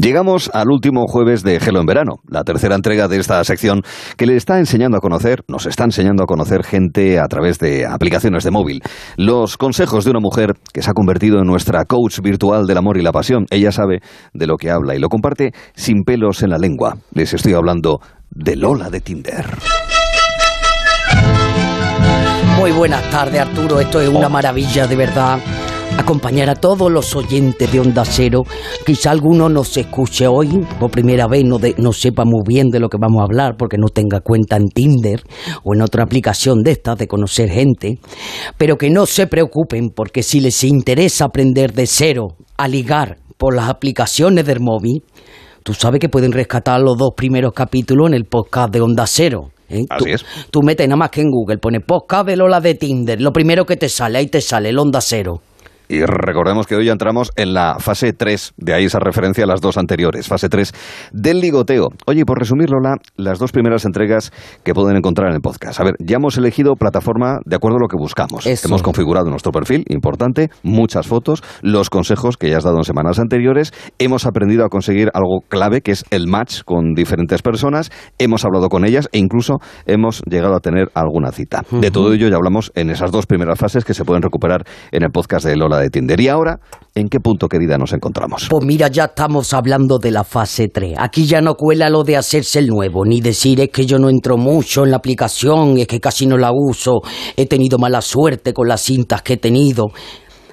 Llegamos al último jueves de Gelo en Verano, la tercera entrega de esta sección que le está enseñando a conocer, nos está enseñando a conocer gente a través de aplicaciones de móvil. Los consejos de una mujer que se ha convertido en nuestra coach virtual del amor y la pasión. Ella sabe de lo que habla y lo comparte sin pelos en la lengua. Les estoy hablando de Lola de Tinder. Muy buenas tardes, Arturo. Esto es una Oh. maravilla, de verdad. Acompañar a todos los oyentes de Onda Cero. Quizá alguno nos escuche hoy por primera vez, no, de- no sepa muy bien de lo que vamos a hablar porque no tenga cuenta en Tinder o en otra aplicación de estas de conocer gente. Pero que no se preocupen porque si les interesa aprender de cero a ligar por las aplicaciones del móvil, tú sabes que pueden rescatar los dos primeros capítulos en el podcast de Onda Cero. ¿eh? Así Tú- es. Tú metes nada más que en Google, pones podcast de Lola de Tinder, lo primero que te sale, ahí te sale el Onda Cero. Y recordemos que hoy ya entramos en la fase 3, de ahí esa referencia a las dos anteriores, fase 3 del ligoteo. Oye, por resumirlo, Lola, las dos primeras entregas que pueden encontrar en el podcast. A ver, ya hemos elegido plataforma de acuerdo a lo que buscamos. Eso. Hemos configurado nuestro perfil, importante, muchas fotos, los consejos que ya has dado en semanas anteriores, hemos aprendido a conseguir algo clave, que es el match con diferentes personas, hemos hablado con ellas e incluso hemos llegado a tener alguna cita. De todo ello ya hablamos en esas dos primeras fases que se pueden recuperar en el podcast de Lola de Tinder. Y ahora, ¿en qué punto, querida, nos encontramos? Pues mira, ya estamos hablando de la fase 3. Aquí ya no cuela lo de hacerse el nuevo, ni decir es que yo no entro mucho en la aplicación, es que casi no la uso, he tenido mala suerte con las cintas que he tenido.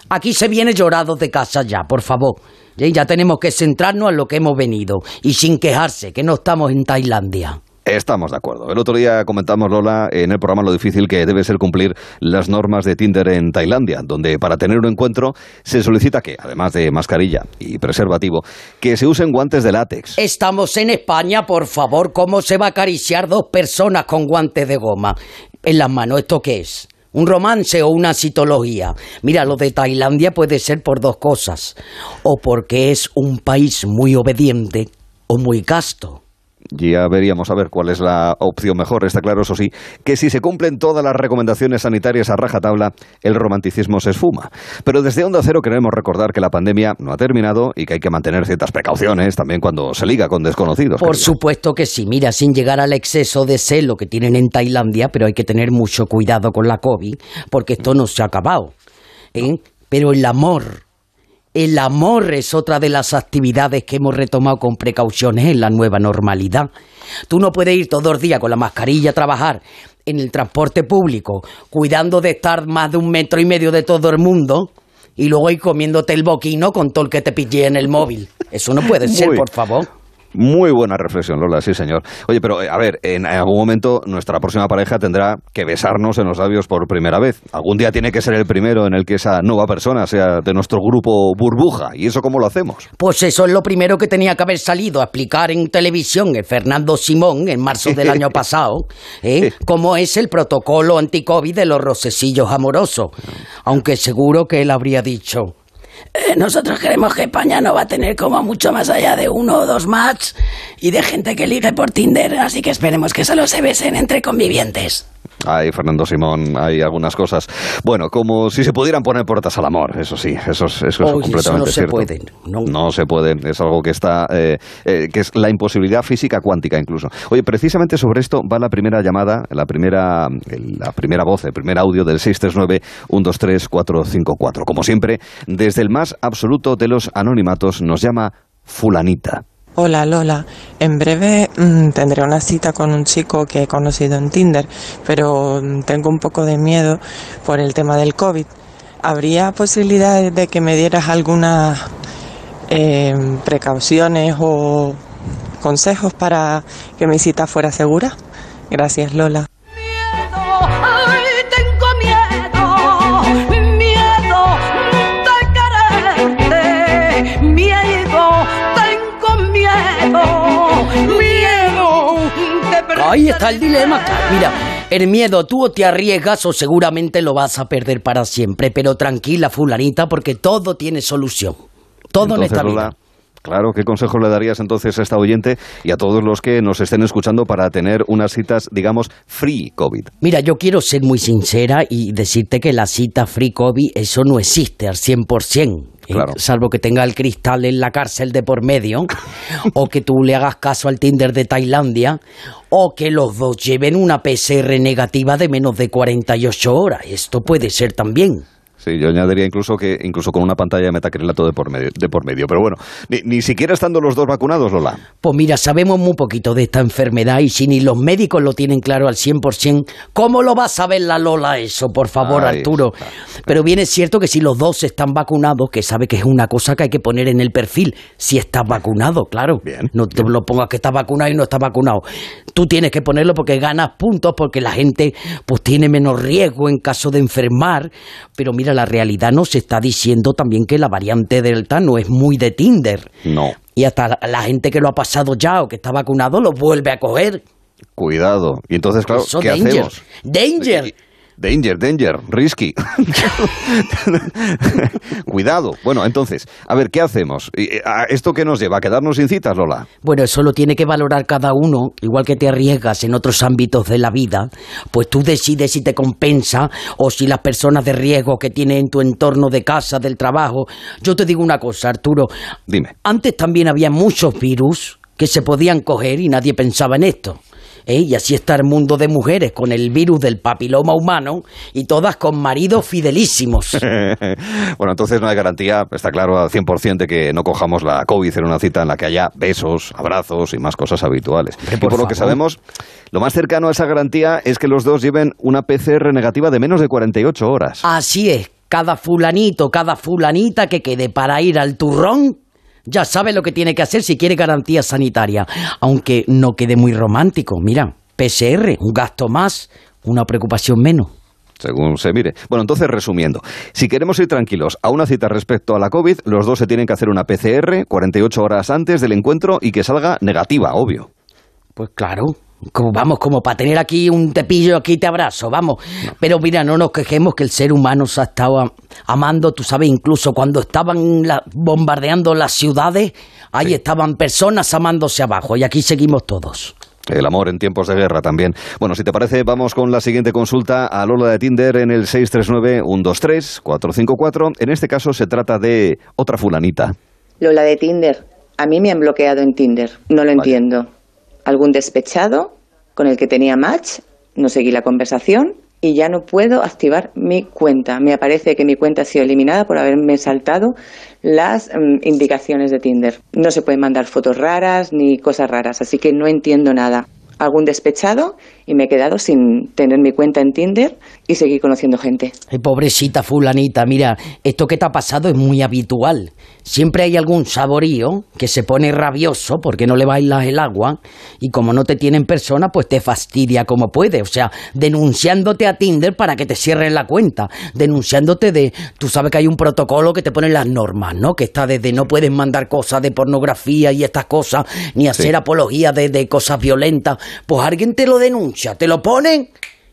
Aquí se viene llorado de casa ya, por favor. Ya tenemos que centrarnos en lo que hemos venido y sin quejarse, que no estamos en Tailandia. Estamos de acuerdo. El otro día comentamos, Lola, en el programa lo difícil que debe ser cumplir las normas de Tinder en Tailandia, donde para tener un encuentro se solicita que, además de mascarilla y preservativo, que se usen guantes de látex. Estamos en España, por favor. ¿Cómo se va a acariciar dos personas con guantes de goma en las manos? ¿Esto qué es? ¿Un romance o una citología? Mira, lo de Tailandia puede ser por dos cosas. O porque es un país muy obediente o muy casto. Ya veríamos a ver cuál es la opción mejor. Está claro, eso sí, que si se cumplen todas las recomendaciones sanitarias a rajatabla, el romanticismo se esfuma. Pero desde Onda Cero queremos recordar que la pandemia no ha terminado y que hay que mantener ciertas precauciones también cuando se liga con desconocidos. Por supuesto que sí, mira, sin llegar al exceso de celo que tienen en Tailandia, pero hay que tener mucho cuidado con la COVID, porque esto no se ha acabado. ¿eh? Pero el amor, el amor es otra de las actividades que hemos retomado con precauciones en la nueva normalidad. Tú no puedes ir todos los días con la mascarilla a trabajar en el transporte público, cuidando de estar más de un metro y medio de todo el mundo, y luego ir comiéndote el boquino con todo el que te pillé en el móvil. Eso no puede ser, Muy- por favor. Muy buena reflexión, Lola, sí, señor. Oye, pero eh, a ver, en algún momento nuestra próxima pareja tendrá que besarnos en los labios por primera vez. Algún día tiene que ser el primero en el que esa nueva persona sea de nuestro grupo burbuja. ¿Y eso cómo lo hacemos? Pues eso es lo primero que tenía que haber salido a explicar en televisión el Fernando Simón en marzo del año pasado, ¿eh? cómo es el protocolo anti-COVID de los rosecillos amorosos. Aunque seguro que él habría dicho... "Eh, nosotros queremos que España no va a tener como mucho más allá de uno o dos match y de gente que ligue por Tinder, así que esperemos que solo se besen entre convivientes. Ay, Fernando Simón, hay algunas cosas. Bueno, como si se pudieran poner puertas al amor, eso sí, eso es, eso es completamente eso no se cierto. puede, no. se puede, es algo que está, eh, eh, que es la imposibilidad física cuántica incluso. Oye, precisamente sobre esto va la primera llamada, la primera, la primera voz, el primer audio del 639-123-454. Como siempre, desde el más absoluto de los anonimatos nos llama fulanita. Hola Lola, en breve mm, tendré una cita con un chico que he conocido en Tinder, pero mm, tengo un poco de miedo por el tema del COVID. ¿Habría posibilidades de que me dieras algunas eh, precauciones o consejos para que mi cita fuera segura? Gracias Lola. Ahí está el dilema. Mira, el miedo tú o te arriesgas o seguramente lo vas a perder para siempre. Pero tranquila, fulanita, porque todo tiene solución. Todo en Entonces, esta Lola, vida. Claro, ¿qué consejo le darías entonces a esta oyente y a todos los que nos estén escuchando para tener unas citas, digamos, free COVID? Mira, yo quiero ser muy sincera y decirte que la cita Free COVID, eso no existe al 100%. ¿Eh? Claro. salvo que tenga el cristal en la cárcel de por medio, o que tú le hagas caso al Tinder de Tailandia, o que los dos lleven una PCR negativa de menos de 48 horas. Esto puede ser también. Sí, yo añadiría incluso que incluso con una pantalla de metacrilato de por medio, de por medio. Pero bueno, ni, ni siquiera estando los dos vacunados, Lola. Pues mira, sabemos muy poquito de esta enfermedad y si ni los médicos lo tienen claro al 100%, ¿cómo lo va a saber la Lola eso, por favor, Arturo? está. Pero bien es cierto que si los dos están vacunados, que sabe que es una cosa que hay que poner en el perfil, si estás vacunado, claro. Bien. No te lo pongas que estás vacunado y no estás vacunado. Tú tienes que ponerlo porque ganas puntos, porque la gente pues tiene menos riesgo en caso de enfermar, pero mira, la realidad nos está diciendo también que la variante Delta no es muy de Tinder. No. Y hasta la, la gente que lo ha pasado ya o que está vacunado lo vuelve a coger. Cuidado. Y entonces, claro, Eso, ¿qué danger. hacemos? Danger. Danger, danger, risky. Cuidado. Bueno, entonces, a ver, ¿qué hacemos? ¿Y, eh, a ¿Esto qué nos lleva? ¿A quedarnos sin citas, Lola? Bueno, eso lo tiene que valorar cada uno, igual que te arriesgas en otros ámbitos de la vida, pues tú decides si te compensa o si las personas de riesgo que tienes en tu entorno de casa, del trabajo. Yo te digo una cosa, Arturo. Dime. Antes también había muchos virus que se podían coger y nadie pensaba en esto. ¿Eh? Y así está el mundo de mujeres con el virus del papiloma humano y todas con maridos fidelísimos. bueno, entonces no hay garantía, está claro al 100% de que no cojamos la COVID en una cita en la que haya besos, abrazos y más cosas habituales. y por, por lo que sabemos, lo más cercano a esa garantía es que los dos lleven una PCR negativa de menos de 48 horas. Así es, cada fulanito, cada fulanita que quede para ir al turrón, ya sabe lo que tiene que hacer si quiere garantía sanitaria. Aunque no quede muy romántico. Mira, PCR, un gasto más, una preocupación menos. según se mire. Bueno, entonces resumiendo, si queremos ir tranquilos a una cita respecto a la COVID, los dos se tienen que hacer una PCR 48 horas antes del encuentro y que salga negativa, obvio. Pues claro. Como, vamos, como para tener aquí un tepillo, aquí te abrazo, vamos. Pero mira, no nos quejemos que el ser humano se ha estado am- amando, tú sabes, incluso cuando estaban la- bombardeando las ciudades, ahí estaban personas amándose abajo y aquí seguimos todos. El amor en tiempos de guerra también. Bueno, si te parece, vamos con la siguiente consulta a Lola de Tinder en el 639-123-454. En este caso se trata de otra fulanita. Lola de Tinder. A mí me han bloqueado en Tinder. No lo entiendo. Algún despechado con el que tenía match, no seguí la conversación y ya no puedo activar mi cuenta. Me aparece que mi cuenta ha sido eliminada por haberme saltado las mm, indicaciones de Tinder. No se pueden mandar fotos raras ni cosas raras, así que no entiendo nada. Algún despechado y me he quedado sin tener mi cuenta en Tinder y seguir conociendo gente. Ay, pobrecita fulanita, mira, esto que te ha pasado es muy habitual. Siempre hay algún saborío que se pone rabioso porque no le bailas el agua y como no te tiene en persona, pues te fastidia como puede. O sea, denunciándote a Tinder para que te cierren la cuenta. Denunciándote de... Tú sabes que hay un protocolo que te pone las normas, ¿no? Que está desde no puedes mandar cosas de pornografía y estas cosas, ni hacer apología de, de cosas violentas. Pues alguien te lo denuncia, te lo ponen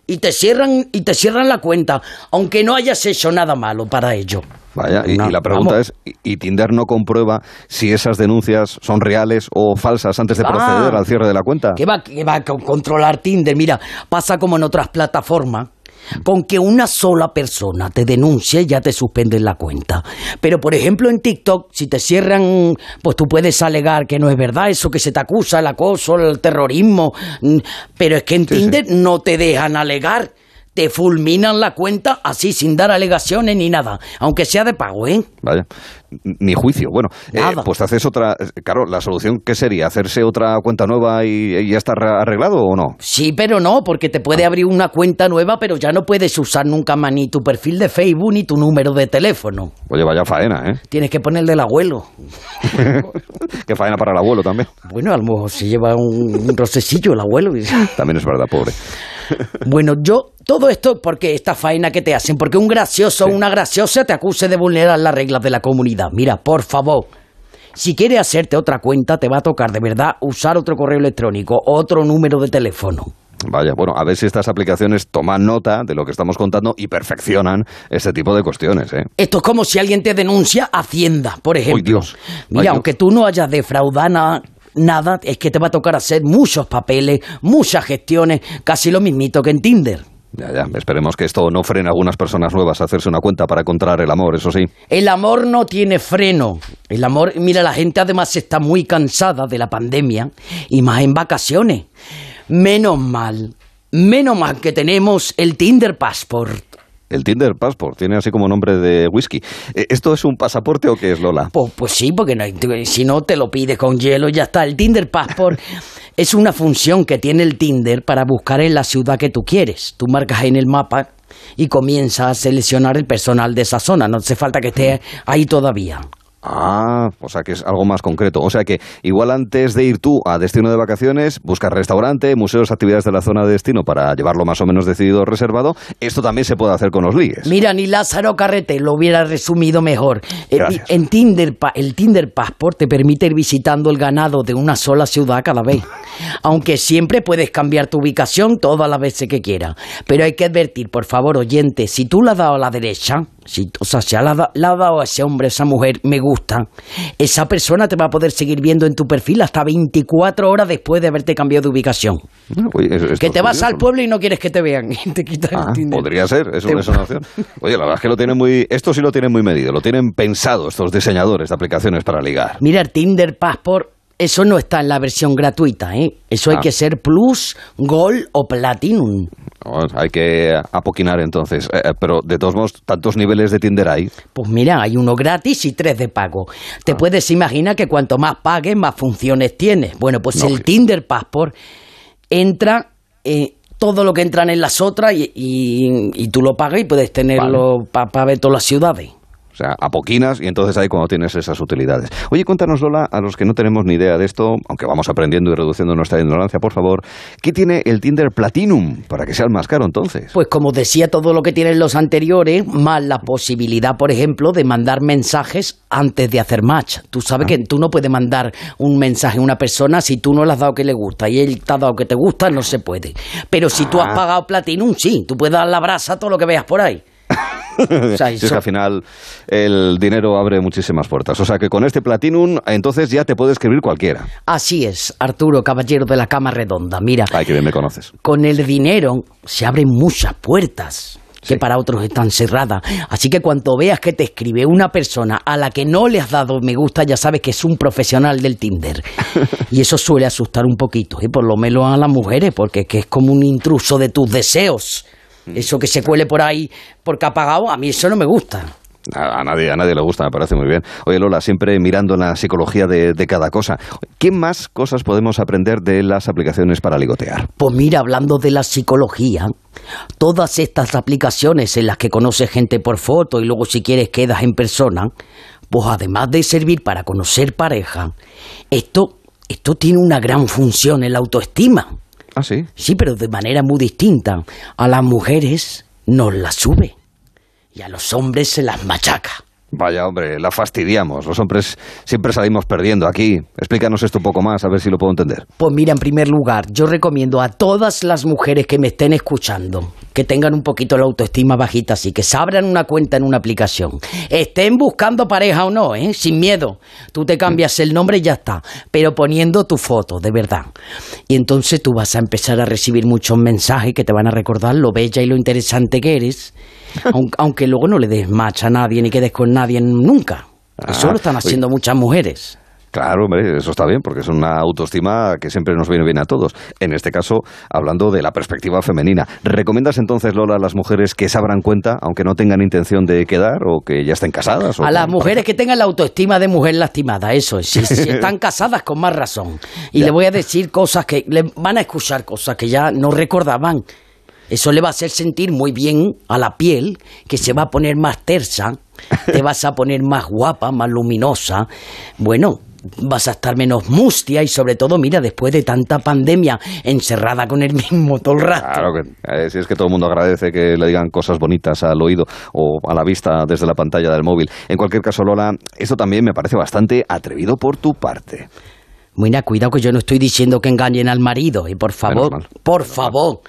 y te cierran y te cierran la cuenta, aunque no hayas hecho nada malo para ello. Vaya, y, No, y la pregunta vamos. es, ¿y, Tinder no comprueba si esas denuncias son reales o falsas antes de Ah. proceder al cierre de la cuenta? ¿Qué va, qué va a co- controlar Tinder? Mira, pasa como en otras plataformas. Con que una sola persona te denuncie ya te suspenden la cuenta. Pero por ejemplo en TikTok, si te cierran, pues tú puedes alegar que no es verdad eso que se te acusa, el acoso, el terrorismo. mm, Pero es que en Sí, Tinder no te dejan alegar. Te fulminan la cuenta así sin dar alegaciones ni nada. Aunque sea de pago, ¿eh? Vaya, ni juicio. Bueno, eh, pues te haces otra... Claro, la solución, ¿qué sería? ¿Hacerse otra cuenta nueva y, y ya está arre- arreglado o no? Sí, pero no, porque te puede abrir una cuenta nueva, pero ya no puedes usar nunca más ni tu perfil de Facebook ni tu número de teléfono. Oye, vaya faena, ¿eh? Tienes que poner el abuelo. Qué faena para el abuelo también. Bueno, a lo mejor se lleva un, un el abuelo. También es verdad, pobre. Bueno, yo, todo esto porque esta faena que te hacen, porque un gracioso o una graciosa te acuse de vulnerar las reglas de la comunidad. Mira, por favor, si quieres hacerte otra cuenta, te va a tocar de verdad usar otro correo electrónico, otro número de teléfono. Vaya, bueno, a ver si estas aplicaciones toman nota de lo que estamos contando y perfeccionan este tipo de cuestiones, ¿eh? Esto es como si alguien te denuncia Hacienda, por ejemplo. Dios. Mira, Ay, Dios. aunque tú no hayas defraudado nada, es que te va a tocar hacer muchos papeles, muchas gestiones, casi lo mismito que en Tinder. Ya, ya. Esperemos que esto no frene a algunas personas nuevas a hacerse una cuenta para encontrar el amor, eso sí. El amor no tiene freno. El amor, mira, la gente además está muy cansada de la pandemia y más en vacaciones. Menos mal, menos mal que tenemos el Tinder Passport. El Tinder Passport tiene así como nombre de whisky. Eh, ¿Esto es un pasaporte o qué es, Lola? Pues, pues sí, porque no si no te lo pides con hielo, ya está. El Tinder Passport es una función que tiene el Tinder para buscar en la ciudad que tú quieres. Tú marcas en el mapa y comienzas a seleccionar el personal de esa zona. No hace falta que esté ahí todavía. Ah, o sea que es algo más concreto. O sea que igual antes de ir tú a destino de vacaciones, buscas restaurante, museos, actividades de la zona de destino para llevarlo más o menos decidido o reservado. Esto también se puede hacer con los ligues. Mira, ni Lázaro Carrete lo hubiera resumido mejor. Eh, Gracias. En Tinder, el Tinder Passport te permite ir visitando el ganado de una sola ciudad cada vez. Aunque siempre puedes cambiar tu ubicación todas las veces que quieras. Pero hay que advertir, por favor, oyente, si tú le has dado a la derecha, si, o sea, si has da- le has dado a ese hombre, a esa mujer, me gusta, esa persona te va a poder seguir viendo en tu perfil hasta 24 horas después de haberte cambiado de ubicación. Que es te vas curioso. al pueblo y no quieres que te vean. Y te quitas Ah, el Tinder. podría ser, eso Te- es una opción. Oye, la verdad es que lo tienen muy, esto sí lo tienen muy medido, lo tienen pensado estos diseñadores de aplicaciones para ligar. Mira, el Tinder Passport, eso no está en la versión gratuita, ¿eh? Eso hay Ah. que ser Plus, Gold o Platinum. Hay que apoquinar entonces, Eh, eh, pero de todos modos, tantos niveles de Tinder hay. Pues mira, hay uno gratis y tres de pago. Te Ah. puedes imaginar que cuanto más pagues, más funciones tienes. Bueno, pues el. Tinder Passport entra eh, todo lo que entran en las otras y, y- y tú lo pagas y puedes tenerlo para ver todas las ciudades. O sea, apoquinas y entonces ahí cuando tienes esas utilidades. Oye, cuéntanos, Lola, a los que no tenemos ni idea de esto, aunque vamos aprendiendo y reduciendo nuestra ignorancia, por favor, ¿qué tiene el Tinder Platinum para que sea el más caro entonces? Pues como decía, todo lo que tienen los anteriores, más la posibilidad, por ejemplo, de mandar mensajes antes de hacer match. Tú sabes que tú no puedes mandar un mensaje a una persona si tú no le has dado que le gusta y él te ha dado que te gusta, no se puede. Pero si tú has pagado Platinum, sí, tú puedes dar la brasa a todo lo que veas por ahí. O sea, Si es que al final el dinero abre muchísimas puertas. O sea que con este Platinum, entonces ya te puede escribir cualquiera. Así es, Arturo, caballero de la cama redonda. Mira, Ay, que bien me conoces. con el dinero se abren muchas puertas que Sí. para otros están cerradas. Así que cuando veas que te escribe una persona a la que no le has dado me gusta, ya sabes que es un profesional del Tinder. y eso suele asustar un poquito, y por lo menos a las mujeres, porque es que es como un intruso de tus deseos. Eso que se cuele por ahí porque ha pagado, a mí eso no me gusta. A, nadie, a nadie le gusta, me parece muy bien. Oye, Lola, siempre mirando la psicología de, de cada cosa. ¿Qué más cosas podemos aprender de las aplicaciones para ligotear? Pues mira, hablando de la psicología, todas estas aplicaciones en las que conoces gente por foto y luego si quieres quedas en persona, pues además de servir para conocer pareja, esto, esto tiene una gran función en la autoestima. Ah, sí. Sí, pero de manera muy distinta. A las mujeres nos las sube y a los hombres se las machaca. Vaya, hombre, la fastidiamos. Los hombres siempre salimos perdiendo aquí. Explícanos esto un poco más, a ver si lo puedo entender. Pues mira, en primer lugar, yo recomiendo a todas las mujeres que me estén escuchando que tengan un poquito la autoestima bajita, así que se abran una cuenta en una aplicación. Estén buscando pareja o no, ¿eh? Sin miedo. Tú te cambias el nombre y ya está, pero poniendo tu foto, de verdad. Y entonces tú vas a empezar a recibir muchos mensajes que te van a recordar lo bella y lo interesante que eres, aun- aunque luego no le des match a nadie ni quedes con nadie nunca. Eso Ah, lo están haciendo muchas mujeres. Claro, hombre, eso está bien, porque es una autoestima que siempre nos viene bien a todos. En este caso, hablando de la perspectiva femenina. ¿Recomiendas entonces, Lola, a las mujeres que se abran cuenta, aunque no tengan intención de quedar o que ya estén casadas? o A las mujeres pareja? que tengan la autoestima de mujer lastimada, eso es. Si, si están casadas, con más razón. Y le voy a decir cosas que le van a escuchar cosas que ya no recordaban. Eso le va a hacer sentir muy bien a la piel, que se va a poner más tersa, te vas a poner más guapa, más luminosa. Bueno, vas a estar menos mustia y sobre todo, mira, después de tanta pandemia encerrada con el mismo todo el rato. Claro que eh, si es que todo el mundo agradece que le digan cosas bonitas al oído o a la vista desde la pantalla del móvil. En cualquier caso, Lola, esto también me parece bastante atrevido por tu parte. Mira, cuidado que yo no estoy diciendo que engañen al marido, y por favor, por favor,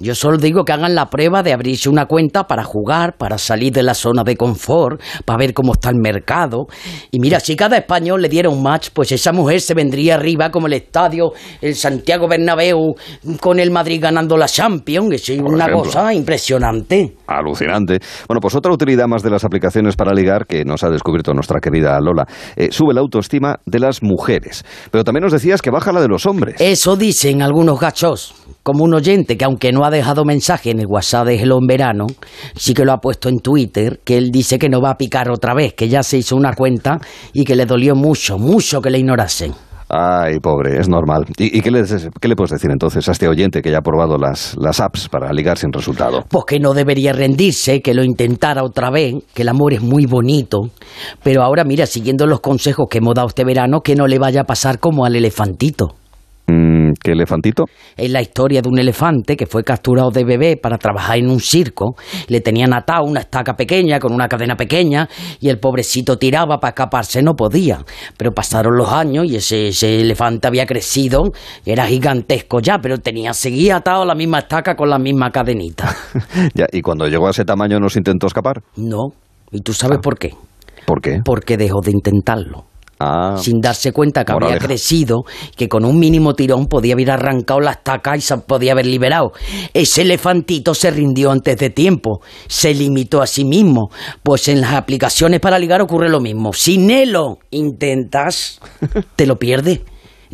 Yo solo digo que hagan la prueba de abrirse una cuenta para jugar, para salir de la zona de confort, para ver cómo está el mercado. Y mira, si cada español le diera un match, pues esa mujer se vendría arriba como el estadio, el Santiago Bernabéu, con el Madrid ganando la Champions. Es una ejemplo. cosa impresionante. Alucinante. Bueno, pues otra utilidad más de las aplicaciones para ligar que nos ha descubierto nuestra querida Lola. eh, sube la autoestima de las mujeres. Pero también nos decías que baja la de los hombres. Eso dicen algunos gachos. Como un oyente que aunque no ha dejado mensaje en el WhatsApp de Hello en verano, sí que lo ha puesto en Twitter, que él dice que no va a picar otra vez, que ya se hizo una cuenta y que le dolió mucho, mucho que le ignorasen. Ay, pobre, es normal. ¿Y, y qué, le, qué le puedes decir entonces a este oyente que ya ha probado las, las apps para ligar sin resultado? Pues que no debería rendirse, que lo intentara otra vez, que el amor es muy bonito. Pero ahora mira, siguiendo los consejos que hemos dado este verano, que no le vaya a pasar como al elefantito. Mm, ¿Qué elefantito? Es la historia de un elefante que fue capturado de bebé para trabajar en un circo. Le tenían atado una estaca pequeña con una cadena pequeña y el pobrecito tiraba para escaparse, no podía. Pero pasaron los años y ese, ese elefante había crecido, era gigantesco ya, pero tenía, seguía atado a la misma estaca con la misma cadenita. ya, ¿Y cuando llegó a ese tamaño nos intentó escapar? No. ¿Y tú sabes por qué? ¿Por qué? Porque dejó de intentarlo. Ah, sin darse cuenta que había Moraleja. crecido, que con un mínimo tirón podía haber arrancado la estaca y se podía haber liberado. Ese elefantito se rindió antes de tiempo, se limitó a sí mismo. Pues en las aplicaciones para ligar ocurre lo mismo. Si Nelo intentas, te lo pierdes.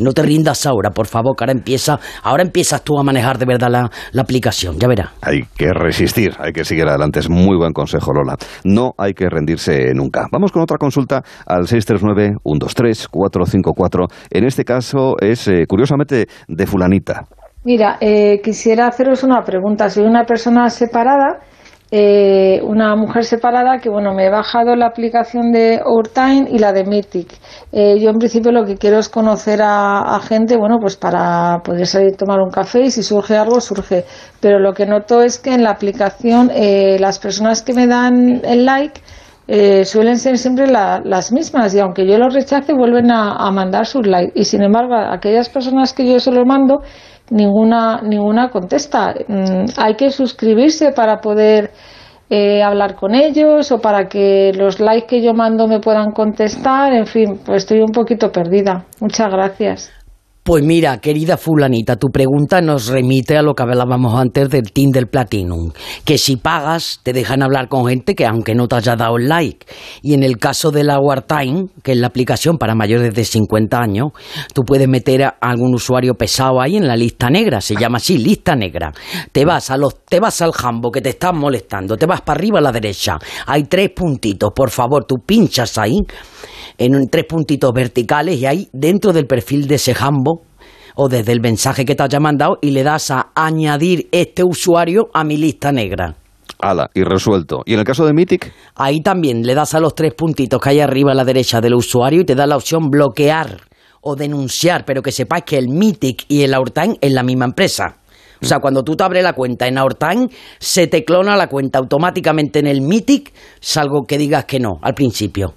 No te rindas ahora, por favor, que ahora empieza, ahora empiezas tú a manejar de verdad la, la aplicación, ya verás. hay que resistir, hay que seguir adelante. Es muy buen consejo, Lola. No hay que rendirse nunca. Vamos con otra consulta al 639-123-454. En este caso es, eh, curiosamente, de fulanita. Mira, eh, quisiera haceros una pregunta. Soy una persona separada, eh, una mujer separada que, bueno, me he bajado la aplicación de Overtime y la de Mythic. Eh, yo, en principio, lo que quiero es conocer a, gente, bueno, pues para poder salir a tomar un café y si surge algo, surge. Pero lo que noto es que en la aplicación eh, las personas que me dan el like eh, suelen ser siempre la- las mismas y aunque yo los rechace vuelven a, a mandar sus likes y sin embargo aquellas personas que yo se los mando ninguna ninguna contesta. Mm, hay que suscribirse para poder eh, hablar con ellos o para que los likes que yo mando me puedan contestar. En fin pues estoy un poquito perdida. Muchas gracias Pues mira, querida fulanita, tu pregunta nos remite a lo que hablábamos antes del Tinder Platinum, que si pagas te dejan hablar con gente que aunque no te haya dado el like. Y en el caso de la Wartime, que es la aplicación para mayores de 50 años, tú puedes meter a algún usuario pesado ahí en la lista negra, se llama así, lista negra. Te vas a los te vas al jambo que te están molestando, te vas para arriba a la derecha. Hay tres puntitos, por favor, tú pinchas ahí en tres puntitos verticales y ahí dentro del perfil de ese jambo o desde el mensaje que te haya mandado y le das a añadir este usuario a mi lista negra. Ala, y resuelto. ¿Y en el caso de Mythic? Ahí también le das a los tres puntitos que hay arriba a la derecha del usuario y te da la opción bloquear o denunciar, pero que sepáis que el Mythic y el Aurtime es la misma empresa. O sea, cuando tú te abres la cuenta en Aurtime, se te clona la cuenta automáticamente en el Mythic, salvo que digas que no al principio.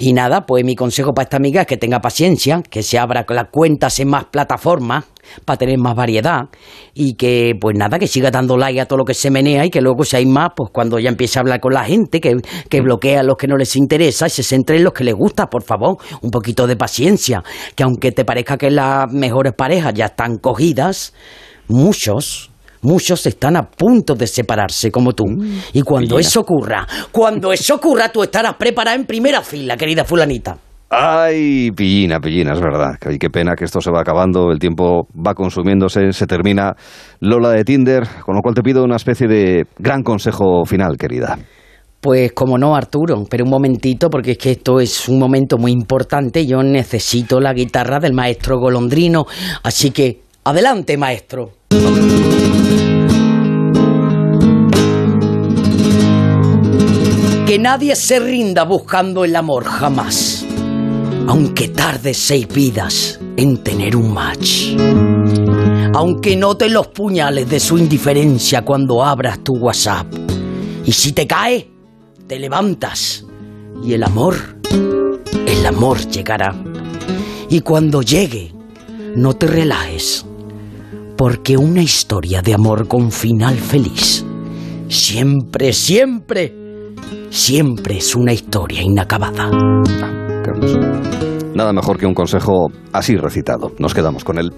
Y nada, pues mi consejo para esta amiga es que tenga paciencia, que se abra las cuentas en más plataformas para tener más variedad. Y que pues nada, que siga dando like a todo lo que se menea y que luego si hay más, pues cuando ya empiece a hablar con la gente, que, que bloquea a los que no les interesa y se centre en los que les gusta, por favor, un poquito de paciencia, que aunque te parezca que las mejores parejas ya están cogidas, muchos... Muchos están a punto de separarse como tú. Y cuando eso ocurra, cuando eso ocurra, tú estarás preparada en primera fila, querida fulanita. Ay, pillina, pillina, es verdad. Ay, qué pena que esto se va acabando, el tiempo va consumiéndose, se termina Lola de Tinder, con lo cual te pido una especie de gran consejo final, querida. Pues como no, Arturo, pero un momentito, porque es que esto es un momento muy importante. Yo necesito la guitarra del maestro Golondrino. Así que, adelante, maestro. Que nadie se rinda buscando el amor jamás. Aunque tarde seis vidas en tener un match. Aunque note los puñales de su indiferencia cuando abras tu WhatsApp. Y si te cae, te levantas. Y el amor, el amor llegará. Y cuando llegue, no te relajes. Porque una historia de amor con final feliz siempre, siempre, siempre es una historia inacabada. Carlos. Nada mejor que un consejo así recitado. Nos quedamos con él.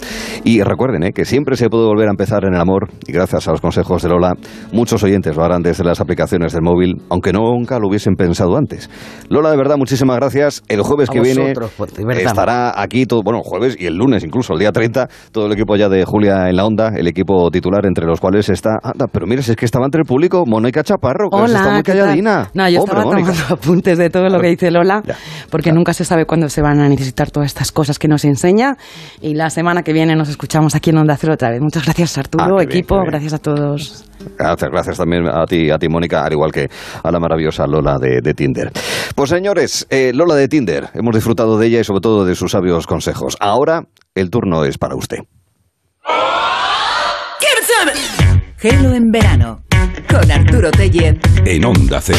Y recuerden ¿eh? que siempre se puede volver a empezar en el amor y gracias a los consejos de Lola, muchos oyentes lo harán desde las aplicaciones del móvil, aunque nunca lo hubiesen pensado antes. Lola, de verdad, muchísimas gracias. El jueves A que viene pues, estará aquí todo, bueno, jueves y el lunes incluso, el día 30, todo el equipo ya de Julia en la onda, el equipo titular entre los cuales está... Anda, pero mira, si es que estaba entre el público Mónica Chaparro, que Hola, está muy calladina. No, yo Hombre, estaba Mónica. tomando apuntes de todo lo que dice Lola, Ya, porque nunca se sabe cuándo se van a necesitar todas estas cosas que nos enseña. Y la semana que viene nos escuchamos aquí en Onda Cero otra vez. Muchas gracias, Arturo, Ah, bien, equipo, qué bien. gracias a todos. Gracias, gracias también a ti, a ti, Mónica, al igual que a la maravillosa Lola de, de Tinder. Pues señores, eh, Lola de Tinder, hemos disfrutado de ella y sobre todo de sus sabios consejos. Ahora el turno es para usted. Gelo en verano con Arturo Tellez. En Onda Cero.